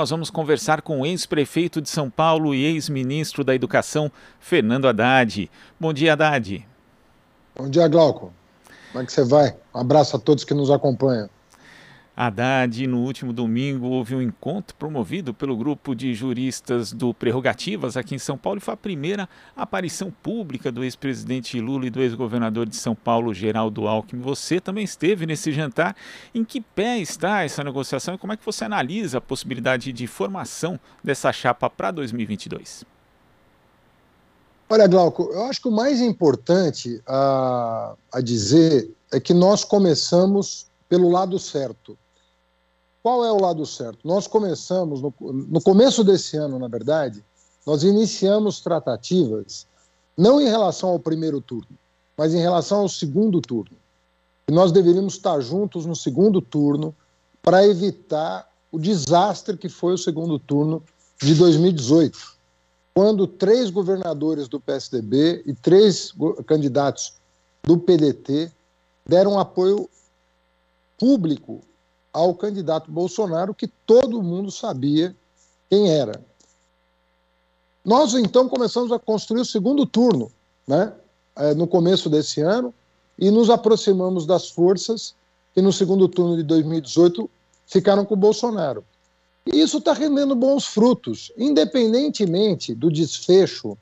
Nós vamos conversar com o ex-prefeito de São Paulo e ex-ministro da Educação, Fernando Haddad. Bom dia, Haddad. Bom dia, Glauco. Como é que você vai? Um abraço a todos que nos acompanham. Haddad, no último domingo, houve um encontro promovido pelo grupo de juristas do Prerrogativas aqui em São Paulo e foi a primeira aparição pública do ex-presidente Lula e do ex-governador de São Paulo, Geraldo Alckmin. Você também esteve nesse jantar. Em que pé está essa negociação e como é que você analisa a possibilidade de formação dessa chapa para 2022? Olha, Glauco, eu acho que o mais importante a, a dizer é que nós começamos pelo lado certo. Qual é o lado certo? Nós começamos, no, no começo desse ano, na verdade, nós iniciamos tratativas, não em relação ao primeiro turno, mas em relação ao segundo turno. E nós deveríamos estar juntos no segundo turno para evitar o desastre que foi o segundo turno de 2018, quando três governadores do PSDB e três candidatos do PDT deram apoio público ao candidato Bolsonaro, que todo mundo sabia quem era. Nós então começamos a construir o segundo turno, né, é, no começo desse ano, e nos aproximamos das forças que no segundo turno de 2018 ficaram com o Bolsonaro. E isso está rendendo bons frutos, independentemente do desfecho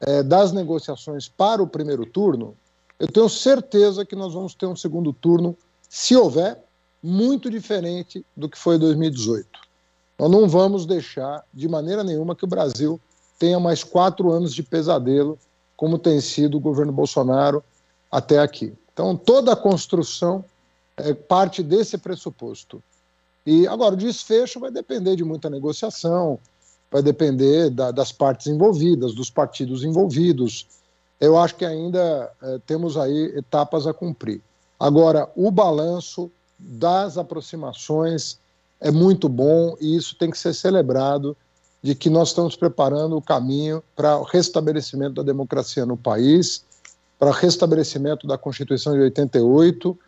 é, das negociações para o primeiro turno. Eu tenho certeza que nós vamos ter um segundo turno, se houver, muito diferente do que foi 2018. Nós não vamos deixar de maneira nenhuma que o Brasil tenha mais quatro anos de pesadelo, como tem sido o governo Bolsonaro até aqui. Então, toda a construção é parte desse pressuposto. E agora, o desfecho vai depender de muita negociação, vai depender da, das partes envolvidas, dos partidos envolvidos. Eu acho que ainda é, temos aí etapas a cumprir. Agora, o balanço das aproximações é muito bom e isso tem que ser celebrado de que nós estamos preparando o caminho para o restabelecimento da democracia no país, para o restabelecimento da Constituição de 88,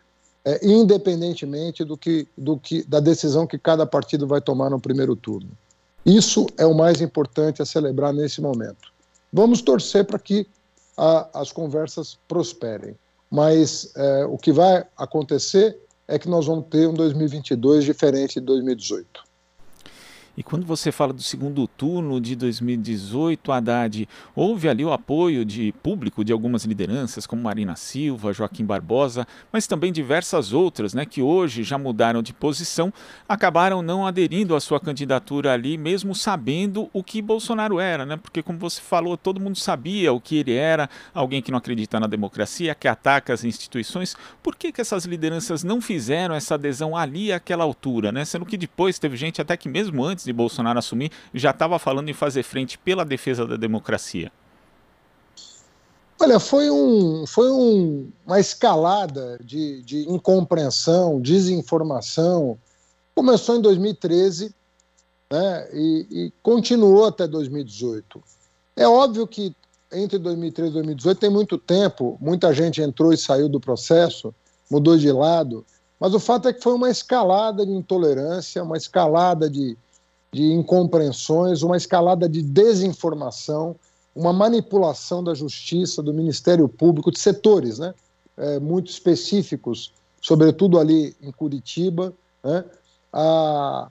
é, independentemente do que, do que, da decisão que cada partido vai tomar no primeiro turno. Isso é o mais importante a celebrar nesse momento. Vamos torcer para que a, as conversas prosperem, mas é, o que vai acontecer é que nós vamos ter um 2022 diferente de 2018. E quando você fala do segundo turno de 2018, Haddad, houve ali o apoio de público de algumas lideranças, como Marina Silva, Joaquim Barbosa, mas também diversas outras, né, que hoje já mudaram de posição, acabaram não aderindo à sua candidatura ali, mesmo sabendo o que Bolsonaro era, né? Porque como você falou, todo mundo sabia o que ele era, alguém que não acredita na democracia, que ataca as instituições. Por que que essas lideranças não fizeram essa adesão ali àquela altura, né? Sendo que depois teve gente até que mesmo antes de Bolsonaro assumir, já estava falando em fazer frente pela defesa da democracia? Olha, foi, um, foi um, uma escalada de, de incompreensão, desinformação. Começou em 2013 né, e, e continuou até 2018. É óbvio que entre 2013 e 2018 tem muito tempo, muita gente entrou e saiu do processo, mudou de lado, mas o fato é que foi uma escalada de intolerância, uma escalada de, de incompreensões, uma escalada de desinformação, uma manipulação da justiça, do Ministério Público, de setores né, é, muito específicos, sobretudo ali em Curitiba, né, a,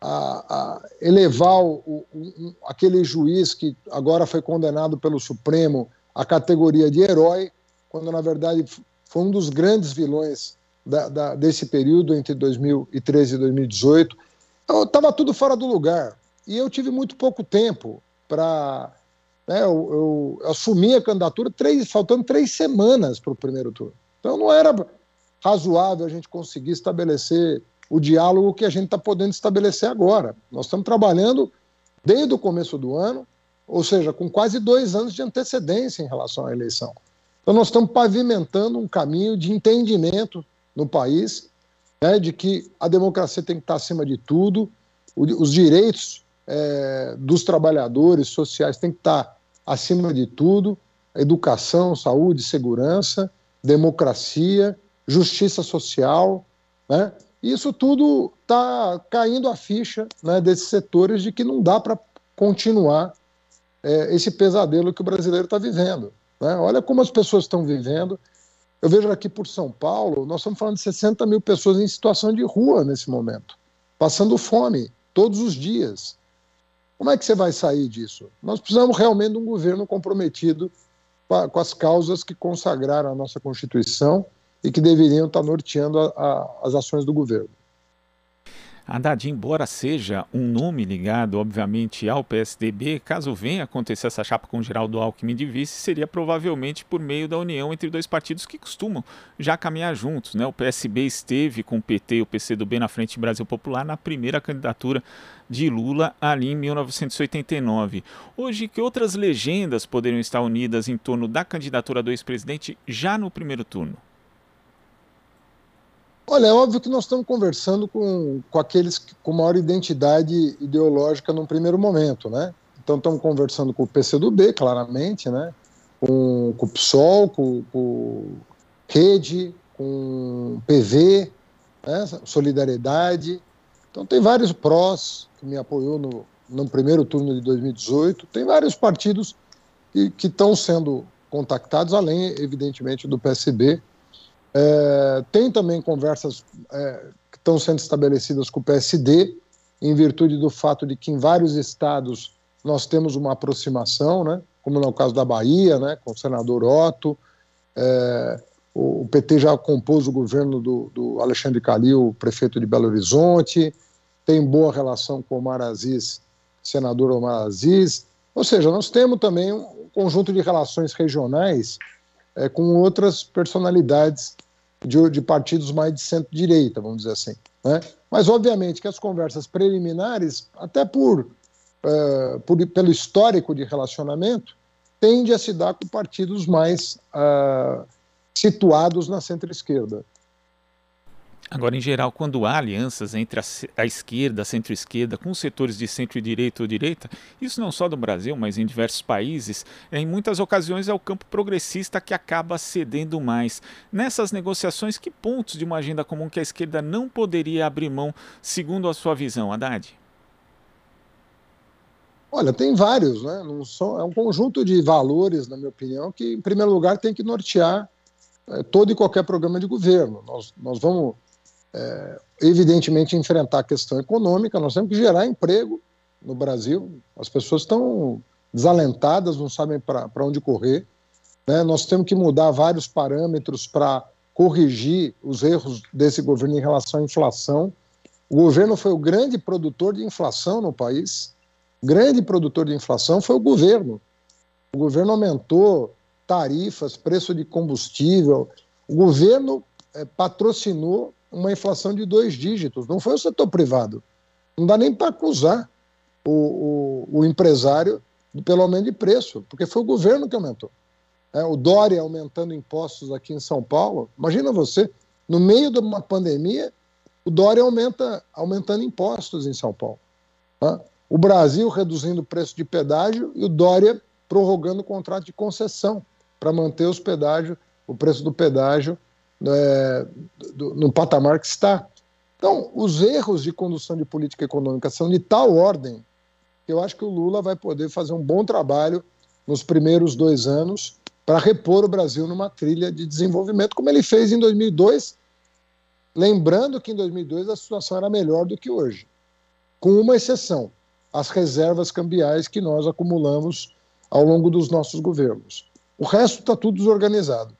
a, a elevar o, o, aquele juiz que agora foi condenado pelo Supremo à categoria de herói, quando na verdade foi um dos grandes vilões da, da, desse período entre 2013 e 2018 então, estava tudo fora do lugar. E eu tive muito pouco tempo para. Né, eu, eu, assumi a candidatura três, faltando três semanas para o primeiro turno. Então não era razoável a gente conseguir estabelecer o diálogo que a gente está podendo estabelecer agora. Nós estamos trabalhando desde o começo do ano, ou seja, com quase dois anos de antecedência em relação à eleição. Então nós estamos pavimentando um caminho de entendimento no país né, de que a democracia tem que estar acima de tudo, os direitos é, dos trabalhadores sociais têm que estar acima de tudo, educação, saúde, segurança, democracia, justiça social, né? isso tudo está caindo a ficha né, desses setores de que não dá para continuar é, esse pesadelo que o brasileiro está vivendo. Né? Olha como as pessoas estão vivendo. Eu vejo aqui por São Paulo, nós estamos falando de 60 mil pessoas em situação de rua nesse momento, passando fome todos os dias. Como é que você vai sair disso? Nós precisamos realmente de um governo comprometido com as causas que consagraram a nossa Constituição e que deveriam estar norteando a, a, as ações do governo. Haddad, embora seja um nome ligado, obviamente, ao PSDB, caso venha acontecer essa chapa com Geraldo Alckmin de vice, seria provavelmente por meio da união entre dois partidos que costumam já caminhar juntos. Né? O PSB esteve com o PT e o PCdoB na frente Brasil Popular na primeira candidatura de Lula ali em 1989. Hoje, que outras legendas poderiam estar unidas em torno da candidatura do ex-presidente já no primeiro turno? Olha, é óbvio que nós estamos conversando com, com aqueles com maior identidade ideológica num primeiro momento, né? Então estamos conversando com o PCdoB, claramente, né? Com, com o PSOL, com, com Rede, com PV, né? Solidariedade. Então tem vários prós que me apoiou no, no primeiro turno de 2018. Tem vários partidos que, estão sendo contactados, além, evidentemente, do PSB, é, tem também conversas é, que estão sendo estabelecidas com o PSD, em virtude do fato de que em vários estados nós temos uma aproximação, né, como no caso da Bahia, né, com o senador Otto. É, o PT já compôs o governo do, do Alexandre Calil, prefeito de Belo Horizonte, tem boa relação com Omar Aziz, senador Omar Aziz. Ou seja, nós temos também um conjunto de relações regionais é, com outras personalidades de, de partidos mais de centro-direita, vamos dizer assim. Né? Mas, obviamente, que as conversas preliminares, até por, uh, por, pelo histórico de relacionamento, tende a se dar com partidos mais uh, situados na centro-esquerda. Agora, em geral, quando há alianças entre a, a esquerda, a centro-esquerda, com setores de centro-direita ou direita, isso não só no Brasil, mas em diversos países, em muitas ocasiões é o campo progressista que acaba cedendo mais. Nessas negociações, que pontos de uma agenda comum que a esquerda não poderia abrir mão, segundo a sua visão, Haddad? Olha, tem vários, né? São, é um conjunto de valores, na minha opinião, que, em primeiro lugar, tem que nortear é, todo e qualquer programa de governo. Nós, nós vamos é, evidentemente, enfrentar a questão econômica, nós temos que gerar emprego no Brasil. As pessoas estão desalentadas, não sabem para onde correr. Né? Nós temos que mudar vários parâmetros para corrigir os erros desse governo em relação à inflação. O governo foi o grande produtor de inflação no país. O grande produtor de inflação foi o governo. O governo aumentou tarifas, preço de combustível. O governo é, patrocinou uma inflação de dois dígitos, não foi o setor privado. Não dá nem para acusar o, o, o, empresário pelo aumento de preço, porque foi o governo que aumentou. É, o Dória aumentando impostos aqui em São Paulo. Imagina você, no meio de uma pandemia, o Dória aumenta, aumentando impostos em São Paulo. Tá? O Brasil reduzindo o preço de pedágio e o Dória prorrogando o contrato de concessão para manter os pedágios, o preço do pedágio é, do, no patamar que está. Então, os erros de condução de política econômica são de tal ordem que eu acho que o Lula vai poder fazer um bom trabalho nos primeiros dois anos para repor o Brasil numa trilha de desenvolvimento, como ele fez em 2002. Lembrando que em 2002 a situação era melhor do que hoje, com uma exceção: as reservas cambiais que nós acumulamos ao longo dos nossos governos. O resto está tudo desorganizado.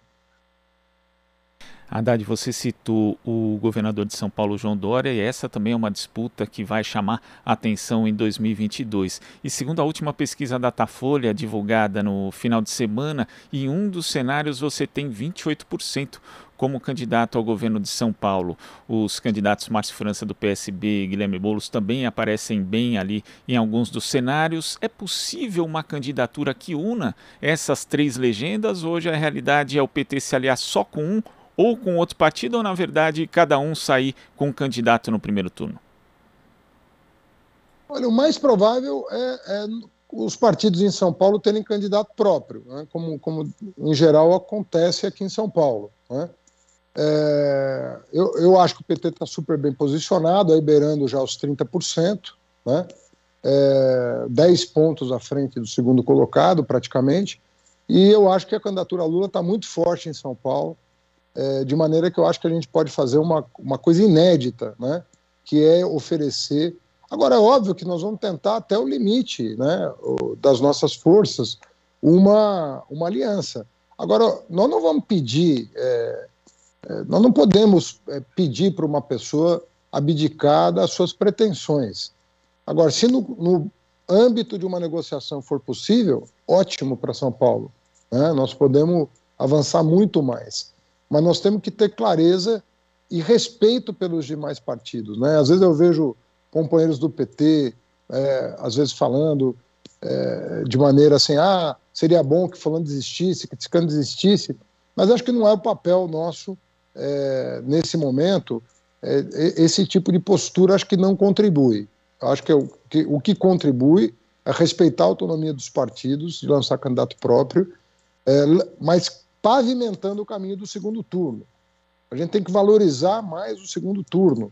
Haddad, você citou o governador de São Paulo, João Dória, e essa também é uma disputa que vai chamar atenção em 2022. E segundo a última pesquisa Datafolha, divulgada no final de semana, em um dos cenários você tem 28% como candidato ao governo de São Paulo. Os candidatos Márcio França do PSB e Guilherme Boulos também aparecem bem ali em alguns dos cenários. É possível uma candidatura que una essas três legendas? Hoje a realidade é o PT se aliar só com um ou com outro partido, ou na verdade cada um sair com um candidato no primeiro turno? Olha, o mais provável é, é os partidos em São Paulo terem candidato próprio, né? como, como em geral acontece aqui em São Paulo. Né? É, eu, eu acho que o PT está super bem posicionado, aí beirando já os 30%, né? É, 10 pontos à frente do segundo colocado, praticamente. E eu acho que a candidatura Lula está muito forte em São Paulo, é, de maneira que eu acho que a gente pode fazer uma, uma coisa inédita, né? que é oferecer. Agora, é óbvio que nós vamos tentar até o limite né, das nossas forças uma, uma aliança. Agora, nós não vamos pedir, é, é, nós não podemos é, pedir para uma pessoa abdicar das suas pretensões. Agora, se no, no âmbito de uma negociação for possível, ótimo para São Paulo. Né? Nós podemos avançar muito mais. Mas nós temos que ter clareza e respeito pelos demais partidos. Né? Às vezes eu vejo companheiros do PT, é, às vezes falando é, de maneira assim, ah, seria bom que falando desistisse, que Ticano desistisse, mas acho que não é o papel nosso é, nesse momento. É, esse tipo de postura acho que não contribui. Acho que, é o, que o que contribui é respeitar a autonomia dos partidos de lançar candidato próprio, é, mas pavimentando o caminho do segundo turno. A gente tem que valorizar mais o segundo turno,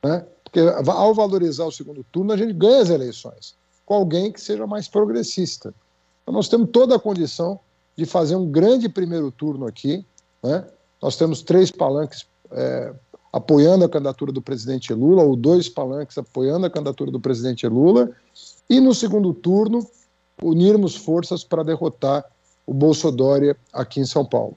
né? Porque ao valorizar o segundo turno, a gente ganha as eleições com alguém que seja mais progressista. Então, nós temos toda a condição de fazer um grande primeiro turno aqui. Né? Nós temos três palanques é, apoiando a candidatura do presidente Lula, ou dois palanques apoiando a candidatura do presidente Lula, e no segundo turno, unirmos forças para derrotar o Bolsonaro aqui em São Paulo.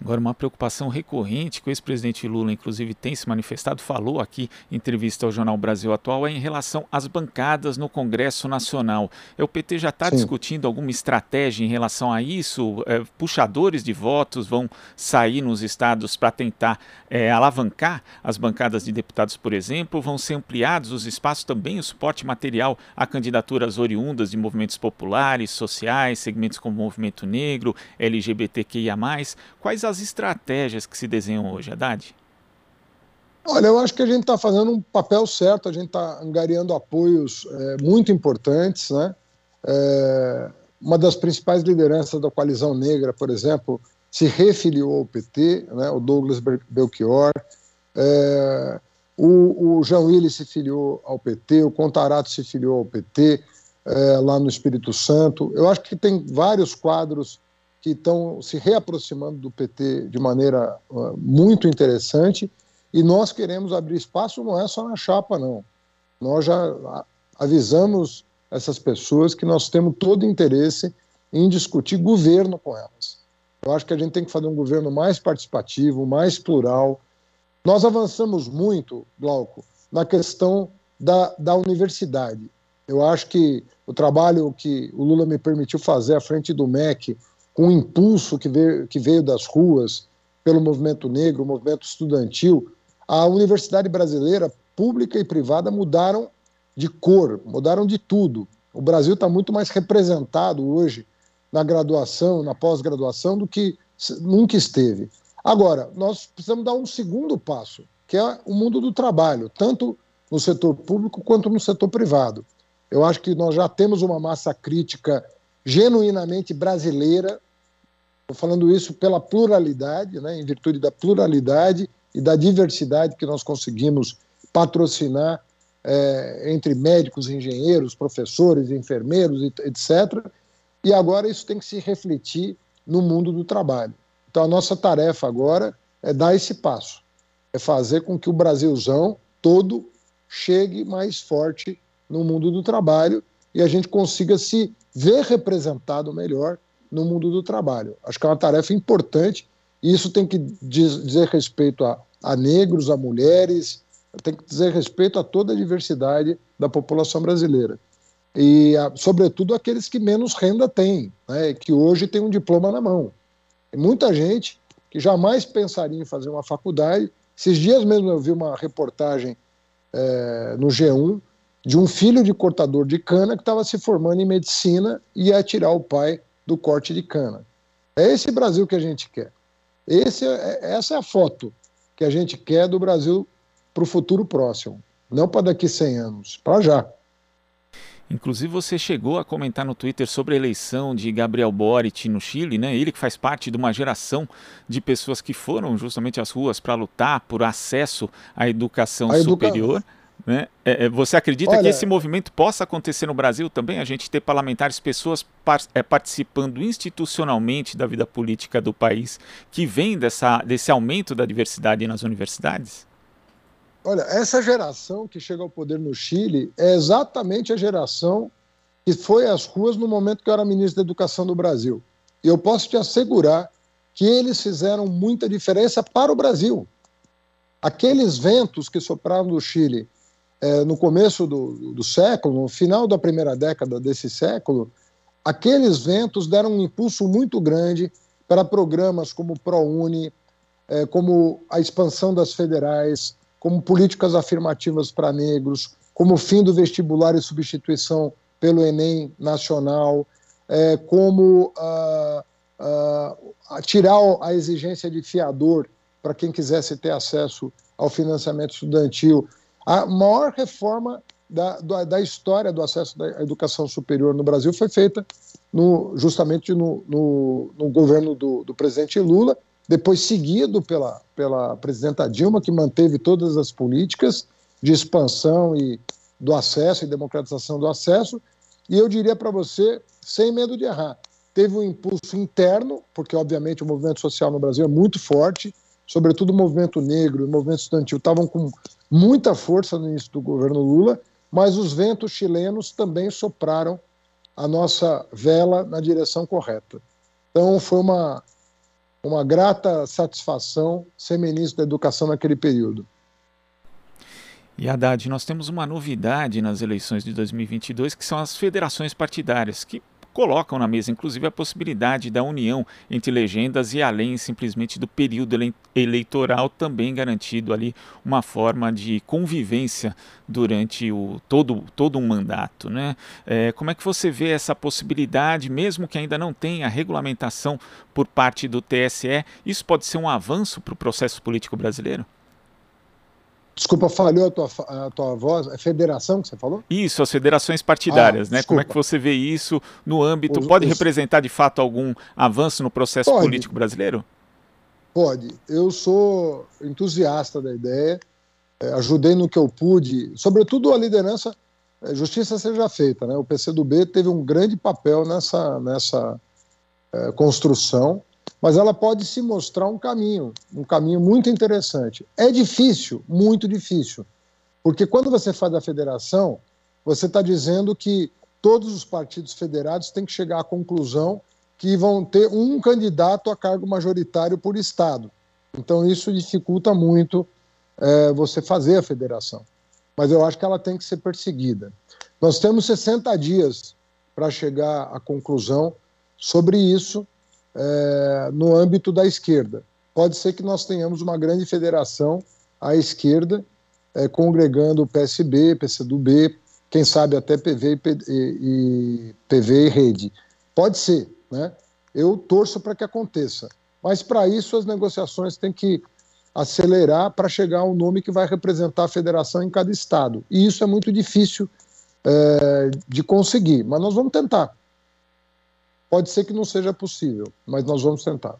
Agora, uma preocupação recorrente que o ex-presidente Lula, inclusive, tem se manifestado, falou aqui em entrevista ao Jornal Brasil Atual, é em relação às bancadas no Congresso Nacional. É, o PT já está discutindo alguma estratégia em relação a isso? É, puxadores de votos vão sair nos estados para tentar é, alavancar as bancadas de deputados, por exemplo? Vão ser ampliados os espaços também, o suporte material a candidaturas oriundas de movimentos populares, sociais, segmentos como o movimento negro, LGBTQIA+. Quais as estratégias que se desenham hoje, Haddad? Olha, eu acho que a gente está fazendo um papel certo, a gente está angariando apoios é, muito importantes, né? É, uma das principais lideranças da coalizão negra, por exemplo, se refiliou ao PT, né, o Douglas Belchior, é, o, o João Willis se filiou ao PT, o Contarato se filiou ao PT, é, lá no Espírito Santo. Eu acho que tem vários quadros que estão se reaproximando do PT de maneira uh, muito interessante e nós queremos abrir espaço não é só na chapa não. Nós já avisamos essas pessoas que nós temos todo interesse em discutir governo com elas. Eu acho que a gente tem que fazer um governo mais participativo, mais plural. Nós avançamos muito, Glauco, na questão da, da universidade. Eu acho que o trabalho que o Lula me permitiu fazer à frente do MEC com o impulso que veio, que veio das ruas pelo movimento negro, o movimento estudantil, a universidade brasileira, pública e privada, mudaram de cor, mudaram de tudo. O Brasil está muito mais representado hoje na graduação, na pós-graduação, do que nunca esteve. Agora, nós precisamos dar um segundo passo, que é o mundo do trabalho, tanto no setor público quanto no setor privado. Eu acho que nós já temos uma massa crítica genuinamente brasileira Estou falando isso pela pluralidade, né, em virtude da pluralidade e da diversidade que nós conseguimos patrocinar é, entre médicos, engenheiros, professores, enfermeiros, etc. E agora isso tem que se refletir no mundo do trabalho. Então a nossa tarefa agora é dar esse passo, é fazer com que o Brasilzão todo chegue mais forte no mundo do trabalho e a gente consiga se ver representado melhor no mundo do trabalho. Acho que é uma tarefa importante e isso tem que dizer respeito a, a negros, a mulheres, tem que dizer respeito a toda a diversidade da população brasileira. E, a, sobretudo, aqueles que menos renda têm, né, que hoje têm um diploma na mão. Tem muita gente que jamais pensaria em fazer uma faculdade. Esses dias mesmo eu vi uma reportagem é, no G1 de um filho de cortador de cana que estava se formando em medicina e ia tirar o pai do corte de cana. É esse Brasil que a gente quer. Esse é, essa é a foto que a gente quer do Brasil para o futuro próximo. Não para daqui 100 anos, para já. Inclusive você chegou a comentar no Twitter sobre a eleição de Gabriel Boric no Chile, né? Ele que faz parte de uma geração de pessoas que foram justamente às ruas para lutar por acesso à educação a superior. Educa... Né? É, é, você acredita Olha, que esse movimento possa acontecer no Brasil também? A gente ter parlamentares, pessoas par é, participando institucionalmente da vida política do país, que vem dessa, desse aumento da diversidade nas universidades? Olha, essa geração que chega ao poder no Chile é exatamente a geração que foi às ruas no momento que eu era ministro da Educação do Brasil. E eu posso te assegurar que eles fizeram muita diferença para o Brasil. Aqueles ventos que sopraram do Chile é, no começo do, do século, no final da primeira década desse século, aqueles ventos deram um impulso muito grande para programas como ProUni, é, como a expansão das federais, como políticas afirmativas para negros, como o fim do vestibular e substituição pelo Enem nacional, é, como tirar a exigência de fiador para quem quisesse ter acesso ao financiamento estudantil. A maior reforma da, da, história do acesso à educação superior no Brasil foi feita no, justamente no, no, no governo do, do presidente Lula, depois seguido pela, pela presidenta Dilma, que manteve todas as políticas de expansão e do acesso e democratização do acesso. E eu diria para você, sem medo de errar, teve um impulso interno, porque obviamente o movimento social no Brasil é muito forte, sobretudo o movimento negro e o movimento estudantil estavam com muita força no início do governo Lula, mas os ventos chilenos também sopraram a nossa vela na direção correta. Então foi uma uma grata satisfação ser ministro da Educação naquele período. E Haddad, nós temos uma novidade nas eleições de 2022 que são as federações partidárias, que colocam na mesa, inclusive, a possibilidade da união entre legendas e além simplesmente do período ele eleitoral, também garantido ali uma forma de convivência durante o, todo, todo um mandato. Né? É, como é que você vê essa possibilidade, mesmo que ainda não tenha regulamentação por parte do TSE? Isso pode ser um avanço para o processo político brasileiro? Desculpa, falhou a tua, a tua voz. É federação que você falou? Isso, as federações partidárias, ah, né? Como é que você vê isso no âmbito? Os, pode os... representar de fato algum avanço no processo pode. político brasileiro? Pode. Eu sou entusiasta da ideia, é, ajudei no que eu pude, sobretudo a liderança, é, justiça seja feita, né? O PCdoB teve um grande papel nessa, nessa é, construção mas ela pode se mostrar um caminho, um caminho muito interessante. É difícil, muito difícil, porque quando você faz a federação, você está dizendo que todos os partidos federados têm que chegar à conclusão que vão ter um candidato a cargo majoritário por estado. Então isso dificulta muito é, você fazer a federação. Mas eu acho que ela tem que ser perseguida. Nós temos 60 dias para chegar à conclusão sobre isso é, no âmbito da esquerda. Pode ser que nós tenhamos uma grande federação à esquerda, é, congregando o PSB, PCdoB, quem sabe até PV e, e, PV e Rede. Pode ser, né? Eu torço para que aconteça. Mas para isso as negociações têm que acelerar para chegar ao nome que vai representar a federação em cada estado. E isso é muito difícil é, de conseguir, mas nós vamos tentar. Pode ser que não seja possível, mas nós vamos tentar.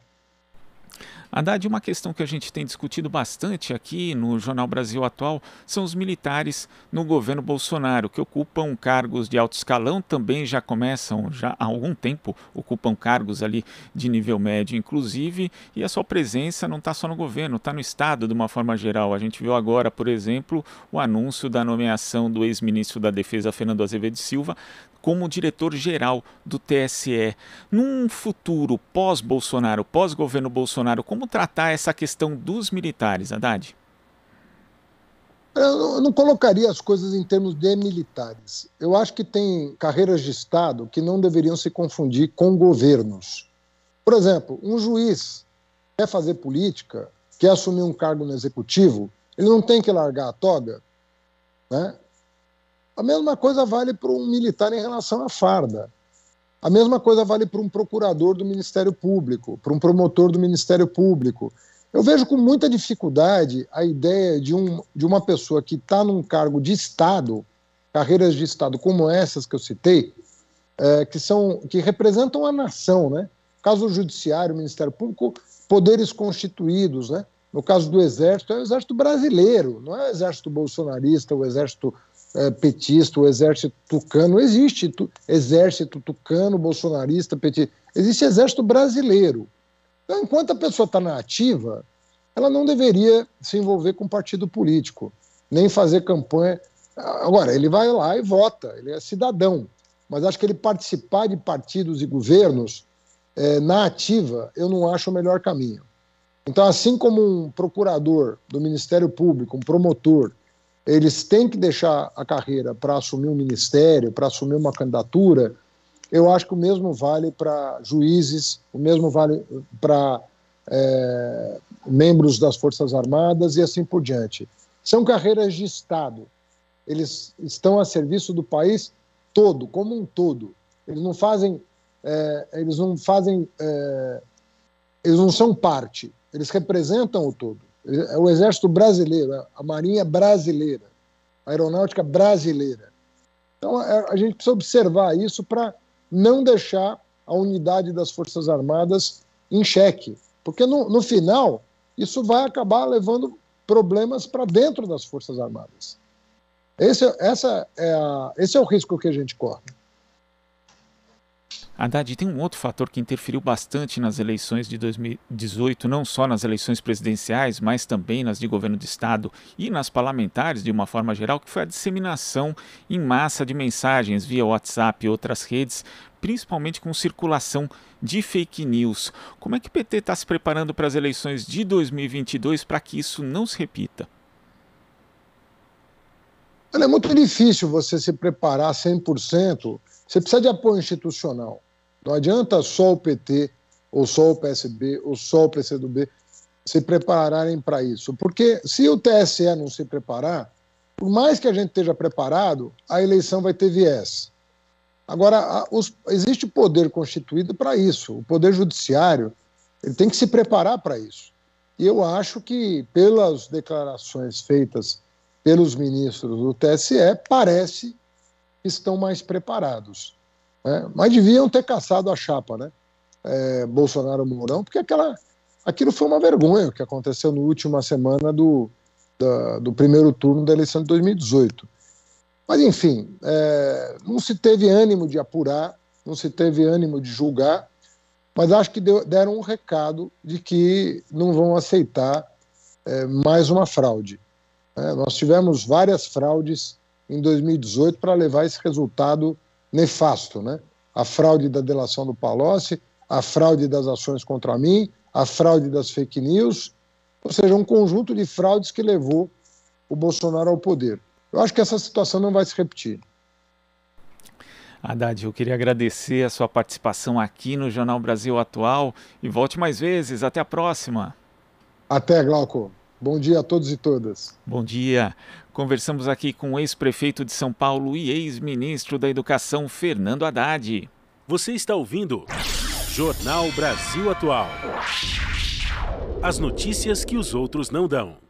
Haddad, uma questão que a gente tem discutido bastante aqui no Jornal Brasil Atual são os militares no governo Bolsonaro, que ocupam cargos de alto escalão, também já começam, já há algum tempo, ocupam cargos ali de nível médio, inclusive, e a sua presença não está só no governo, está no Estado de uma forma geral. A gente viu agora, por exemplo, o anúncio da nomeação do ex-ministro da Defesa, Fernando Azevedo Silva, como diretor-geral do TSE. Num futuro pós-Bolsonaro, pós-governo Bolsonaro, como tratar essa questão dos militares, Haddad? Eu não colocaria as coisas em termos de militares. Eu acho que tem carreiras de Estado que não deveriam se confundir com governos. Por exemplo, um juiz quer fazer política, quer assumir um cargo no executivo, ele não tem que largar a toga, né? A mesma coisa vale para um militar em relação à farda. A mesma coisa vale para um procurador do Ministério Público, para um promotor do Ministério Público. Eu vejo com muita dificuldade a ideia de, um, de uma pessoa que está num cargo de Estado carreiras de Estado como essas que eu citei, é, que são que representam a nação, né? Caso Judiciário, Ministério Público, poderes constituídos, né? No caso do Exército, é o Exército brasileiro, não é o Exército bolsonarista, o Exército é, petista, o Exército tucano. Não existe tu, Exército tucano, bolsonarista, petista. Existe Exército brasileiro. Então, enquanto a pessoa está na ativa, ela não deveria se envolver com partido político, nem fazer campanha. Agora, ele vai lá e vota, ele é cidadão. Mas acho que ele participar de partidos e governos é, na ativa, eu não acho o melhor caminho. Então, assim como um procurador do Ministério Público, um promotor, eles têm que deixar a carreira para assumir um ministério, para assumir uma candidatura, eu acho que o mesmo vale para juízes, o mesmo vale para é, membros das Forças Armadas e assim por diante. São carreiras de Estado. Eles estão a serviço do país todo, como um todo. Eles não fazem, é, eles não fazem, é, eles não são parte. Eles representam o todo. É o Exército Brasileiro, a Marinha Brasileira, a Aeronáutica Brasileira. Então é, a gente precisa observar isso para não deixar a unidade das Forças Armadas em xeque, porque no, no final isso vai acabar levando problemas para dentro das Forças Armadas. Esse, essa é a, esse é o risco que a gente corre. Haddad, tem um outro fator que interferiu bastante nas eleições de 2018, não só nas eleições presidenciais, mas também nas de governo de Estado e nas parlamentares de uma forma geral, que foi a disseminação em massa de mensagens via WhatsApp e outras redes, principalmente com circulação de fake news. Como é que o PT está se preparando para as eleições de 2022 para que isso não se repita? É muito difícil você se preparar 100%. Você precisa de apoio institucional. Não adianta só o PT, ou só o PSB, ou só o PCdoB se prepararem para isso. Porque se o TSE não se preparar, por mais que a gente esteja preparado, a eleição vai ter viés. Agora, a, os, existe poder constituído para isso. O poder judiciário ele tem que se preparar para isso. E eu acho que, pelas declarações feitas pelos ministros do TSE, parece que estão mais preparados. Né? Mas deviam ter caçado a chapa, né? É, Bolsonaro Mourão, porque aquela, aquilo foi uma vergonha que aconteceu na última semana do, da, do primeiro turno da eleição de 2018. Mas, enfim, é, não se teve ânimo de apurar, não se teve ânimo de julgar, mas acho que deu, deram um recado de que não vão aceitar é, mais uma fraude. É, nós tivemos várias fraudes em 2018 para levar esse resultado nefasto, né? A fraude da delação do Palocci, a fraude das ações contra mim, a fraude das fake news, ou seja, um conjunto de fraudes que levou o Bolsonaro ao poder. Eu acho que essa situação não vai se repetir. Haddad, eu queria agradecer a sua participação aqui no Jornal Brasil Atual e volte mais vezes. Até a próxima. Até, Glauco. Bom dia a todos e todas. Bom dia. Conversamos aqui com o ex-prefeito de São Paulo e ex-ministro da Educação, Fernando Haddad. Você está ouvindo Jornal Brasil Atual. As notícias que os outros não dão.